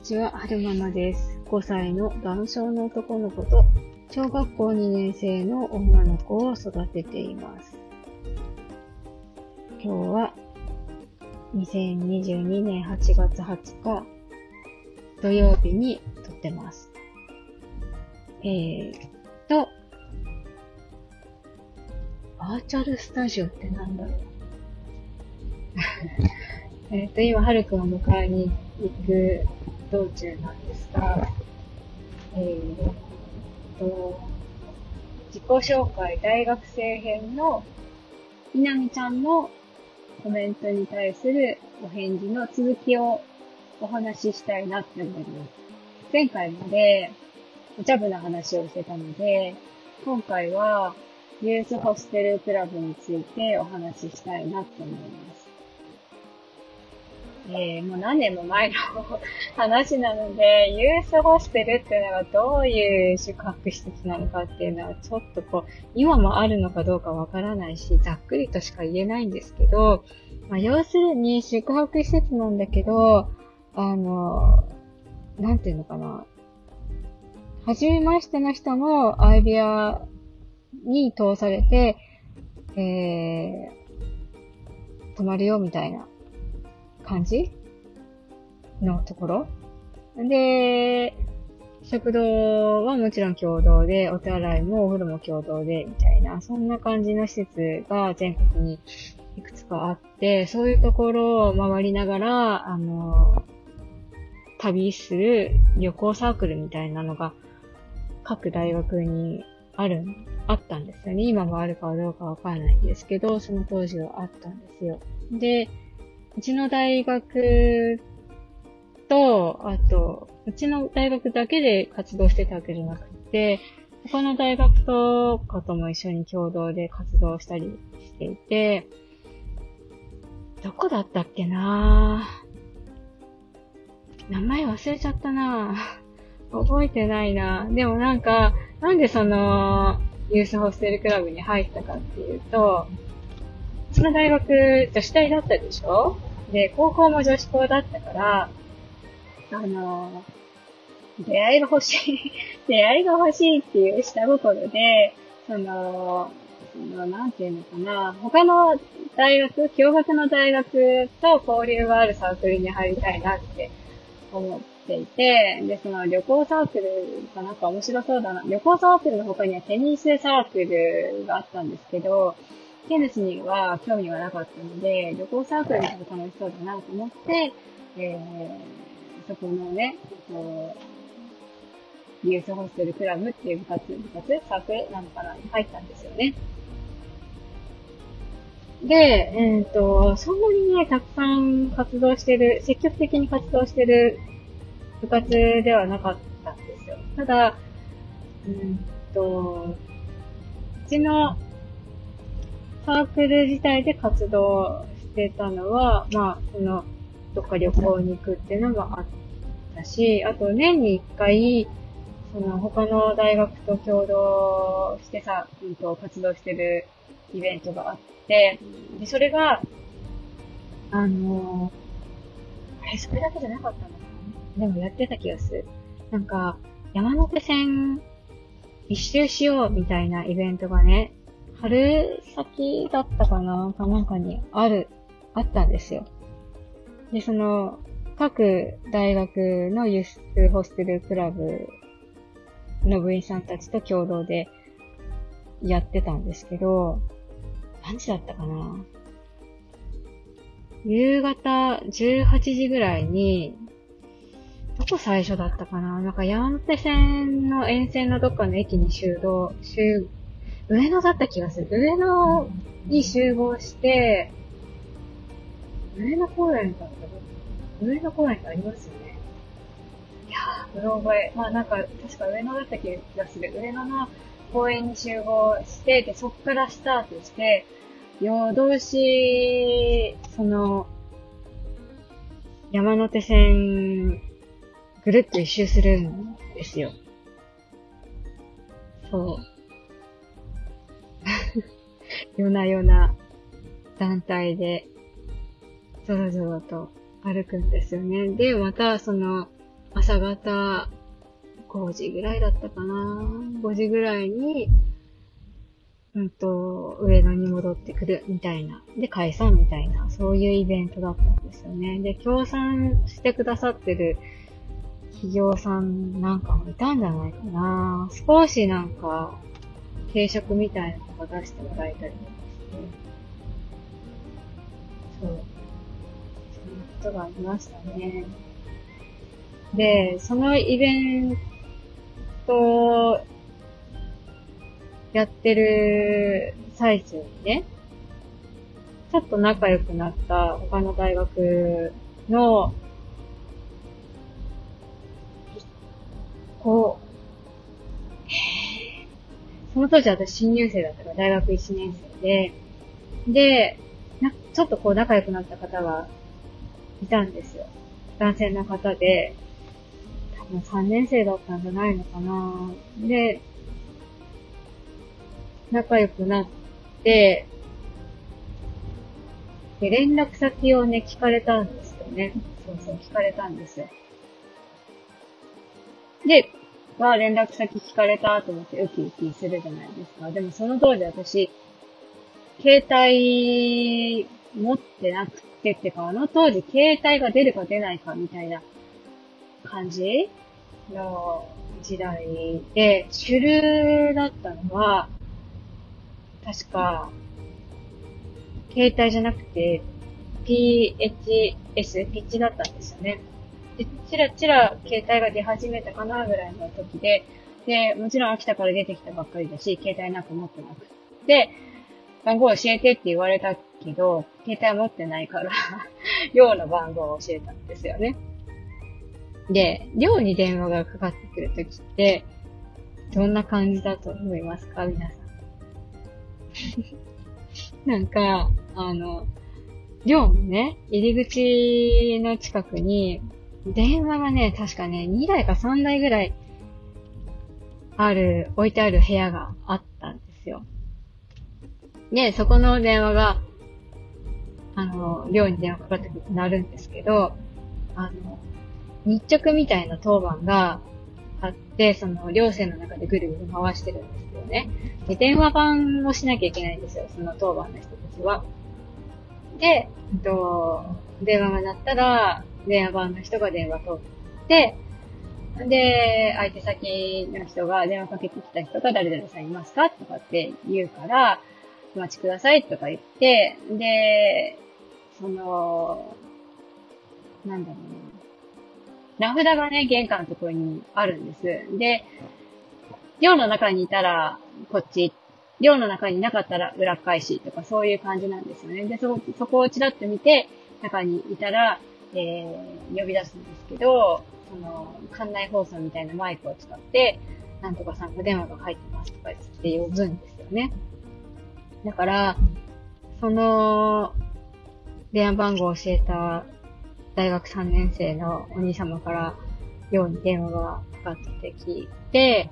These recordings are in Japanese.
にちは、はるままです。5歳の男性の男の子と、小学校2年生の女の子を育てています。今日は、2022年8月20日、土曜日に撮ってます。えーと、バーチャルスタジオってなんだろう えっと、今、はるくんを迎えに行く道中なんですが、えー、と、自己紹介大学生編のみなみちゃんのコメントに対するお返事の続きをお話ししたいなって思います。前回までお茶部な話をしてたので、今回はユースホステルクラブについてお話ししたいなって思います。えー、もう何年も前の話なので、ユースホステルっていうのがどういう宿泊施設なのかっていうのはちょっとこう、今もあるのかどうかわからないし、ざっくりとしか言えないんですけど、まあ、要するに宿泊施設なんだけど、あの、なんていうのかな。はじめましての人もアイビアに通されて、えー、泊まるよみたいな感じのところ。で、食堂はもちろん共同で、お手洗いもお風呂も共同で、みたいな、そんな感じの施設が全国にいくつかあって、そういうところを回りながら、あの、旅する旅行サークルみたいなのが各大学にある、あったんですよね。今もあるかどうかわからないんですけど、その当時はあったんですよ。で、うちの大学と、あと、うちの大学だけで活動してたわけじゃなくて、他の大学とかとも一緒に共同で活動したりしていて、どこだったっけな？名前忘れちゃったな。覚えてないな。でもなんか、なんでその、ユースホステルクラブに入ったかっていうと、その大学女子大だったでしょ？で、高校も女子校だったから、あの、出会いが欲しい 出会いが欲しいっていう下心で、その、その、なんていうのかな、他の大学、共学の大学と交流があるサークルに入りたいなって思っていて、で、その旅行サークルがなんか面白そうだな。旅行サークルの他にはテニスサークルがあったんですけど、テニスには興味がなかったので、旅行サークルの方が楽しそうだなと思って、えー、そこのね、えっと、リユースホステルクラブっていう部活、部活サークルなのかな入ったんですよね。で、えっ、ー、と、そんなにね、たくさん活動してる、積極的に活動してる部活ではなかったんですよ。ただ、うんと、うちのサークル自体で活動してたのは、まあ、その、どっか旅行に行くっていうのもあったし、あと年に一回、その他の大学と共同してさ、うんと活動してるイベントがあって、で、それが、あのー、あれ、それだけじゃなかったのかなでもやってた気がする。なんか、山手線一周しようみたいなイベントがね、春先だったかなかなんかにある、あったんですよ。で、その、各大学の輸出ホステルクラブの部員さんたちと共同でやってたんですけど、何時だったかな夕方18時ぐらいに、どこ最初だったかななんか山手線の沿線のどっかの駅に集合、集上野だった気がする。上野に集合して、上野公園だった上野公園ってありますよね。いやー、うろ覚え。まあなんか、確か上野だった気がする。上野の公園に集合して、で、そっからスタートして、夜通し、その、山手線、ぐるっと一周するんですよ。そう。夜な夜な団体で、ぞろぞろと歩くんですよね。で、また、その、朝方5時ぐらいだったかな。5時ぐらいに、うんと、上野に戻ってくるみたいな。で、解散みたいな、そういうイベントだったんですよね。で、協賛してくださってる企業さんなんかもいたんじゃないかな。少しなんか、軽食みたいなのが出してもらえたりとかして。そう。そんなことがありましたね。で、そのイベントやってる最中にね、ちょっと仲良くなった他の大学の、こう、その当時私新入生だったから大学1年生で、で、なちょっとこう仲良くなった方がいたんですよ。男性の方で、多分3年生だったんじゃないのかなで、仲良くなって、で、連絡先をね、聞かれたんですよね。そうそう、聞かれたんですよ。で、まあ連絡先聞かれたと思ってウキウキするじゃないですか。でもその当時私、携帯持ってなくてってか、あの当時携帯が出るか出ないかみたいな感じ？の時代で、主流だったのは、確か、携帯じゃなくて、PHS、ピッチだったんですよね。で、チラチラ携帯が出始めたかなぐらいの時で、で、もちろん秋田から出てきたばっかりだし、携帯なんか持ってなくて、番号教えてって言われたけど、携帯持ってないから 寮の番号を教えたんですよね。で、寮に電話がかかってくるときって、どんな感じだと思いますか？皆さん。なんか、あの、寮のね、入り口の近くに、電話がね、確かね、2台か3台ぐらい、ある、置いてある部屋があったんですよ。で、そこの電話が、あの、寮に電話かかってくるとなるんですけど、あの、日直みたいな当番があって、その、寮生の中でぐるぐる回してるんですよね。で、電話番をしなきゃいけないんですよ、その当番の人たちは。で、えっと、電話が鳴ったら、電話番の人が電話取って、で、相手先の人が電話かけてきた人が誰々さんいますかとかって言うから、お待ちくださいとか言って、で、その、なんだろうね。名札がね、玄関のところにあるんです。で、寮の中にいたら、こっち、寮の中になかったら裏返しとかそういう感じなんですよね。で、そ、そこをちらっと見て、中にいたら、えー、呼び出すんですけど、その、館内放送みたいなマイクを使って、なんとかさんが電話が入ってますとか言って呼ぶんですよね。だから、その、電話番号を教えた大学3年生のお兄様からように電話がかかってきて、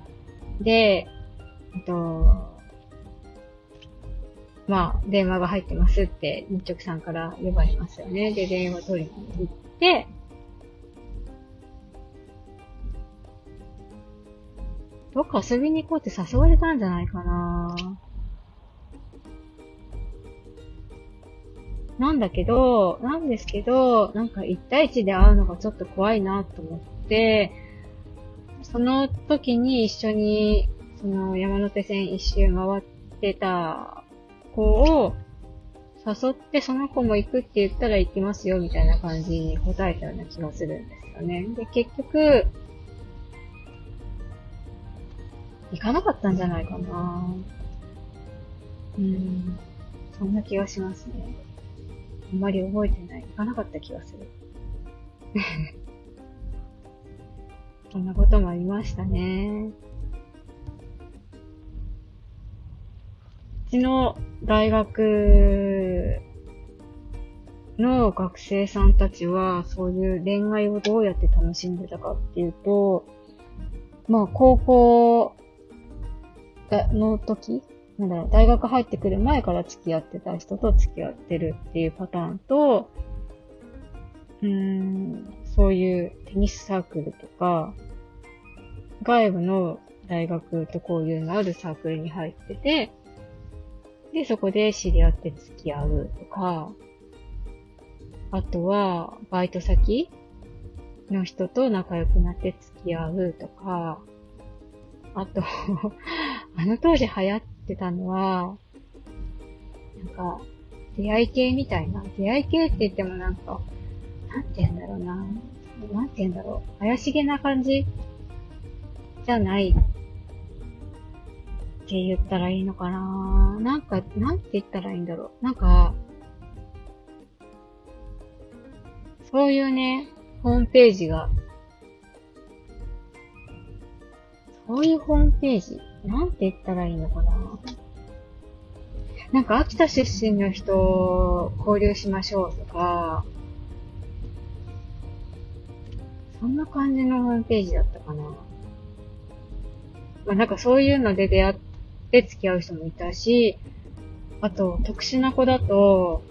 で、えっと、まあ、電話が入ってますって日直さんから呼ばれますよね。で、電話取りに行って、どっか遊びに行こうって誘われたんじゃないかななんだけど、なんですけど、なんか一対一で会うのがちょっと怖いなと思って、その時に一緒に、その山手線一周回ってた子を誘ってその子も行くって言ったら行きますよみたいな感じに答えたような気がするんですよね。で、結局、行かなかったんじゃないかなうん、そんな気がしますね。あんまり覚えてない。行かなかった気がする。そんなこともありましたね。ちの大学の学生さんたちは、そういう恋愛をどうやって楽しんでたかっていうと、まあ、高校の時、なんだろう、大学入ってくる前から付き合ってた人と付き合ってるっていうパターンと、うーん、そういうテニスサークルとか、外部の大学と交流のあるサークルに入ってて、で、そこで知り合って付き合うとか、あとは、バイト先の人と仲良くなって付き合うとか、あと あの当時流行ってたのは、なんか、出会い系みたいな。出会い系って言ってもなんか、なんて言うんだろうな。なんて言うんだろう。怪しげな感じじゃないて言ったらいいのかななんか、なんて言ったらいいんだろう。なんか、そういうね、ホームページが、そういうホームページなんて言ったらいいのかななんか秋田出身の人を、交流しましょうとか、そんな感じのホームページだったかな。まあなんかそういうので出会って付き合う人もいたし、あと特殊な子だと、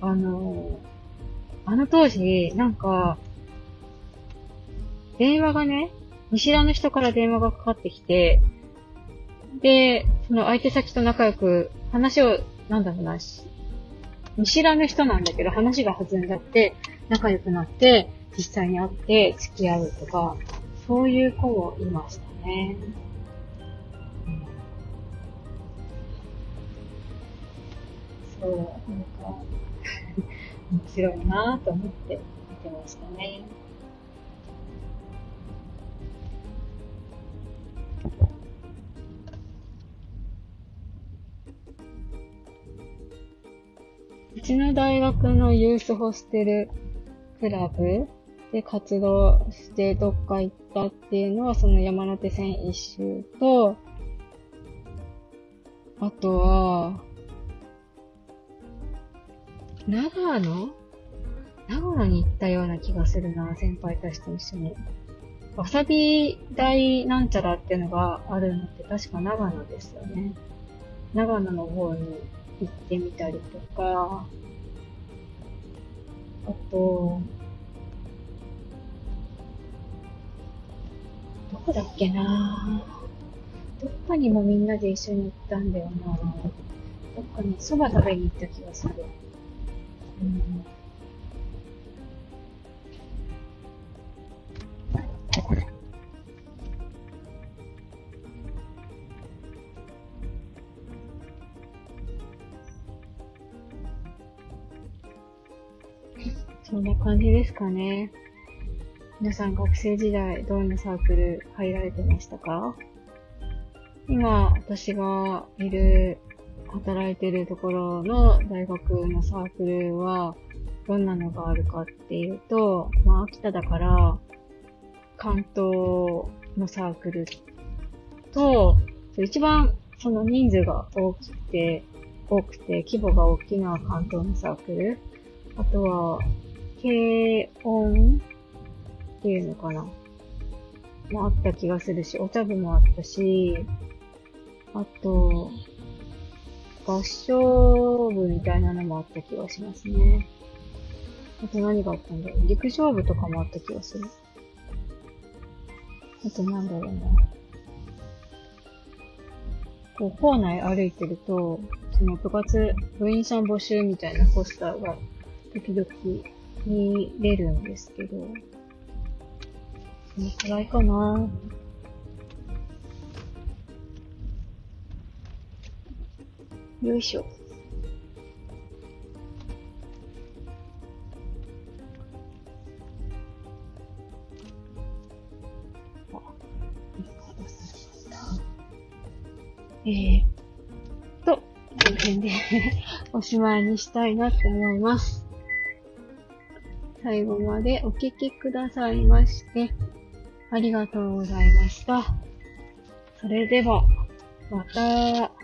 あの、あの当時、なんか、電話がね、見知らぬ人から電話がかかってきて、で、その相手先と仲良く話を、なんだろうな、見知らぬ人なんだけど話が弾んじゃって、仲良くなって、実際に会って付き合うとか、そういう子もいましたね。そう、なんか、面白いなぁと思って見てましたね。うちの大学のユースホステルクラブで活動してどっか行ったっていうのはその山手線一周と、あとは、長野？長野に行ったような気がするな、先輩たちと一緒に。わさび大なんちゃらっていうのがあるのって確か長野ですよね。長野の方に行ってみたりとか、あと、どこだっけな？どっかにもみんなで一緒に行ったんだよなどっかに蕎麦食べに行った気がする。うんそんな感じですかね。皆さん学生時代どんなサークル入られてましたか？今、私がいる、働いてるところの大学のサークルは、どんなのがあるかっていうと、まあ、秋田だから、関東のサークルと、一番その人数が大きくて、多くて規模が大きな関東のサークル。あとは、軽音っていうのかなもあった気がするし、お茶部もあったし、あと、合唱部みたいなのもあった気がしますね。あと何があったんだろう陸上部とかもあった気がする。あとなんだろうな。こう、校内歩いてると、その部活、部員さん募集みたいなポスターが時々見れるんですけど、そのくらいかなよいしょ。えー、と、この辺で おしまいにしたいなって思います。最後までお聞きくださいまして、ありがとうございました。それでは、また。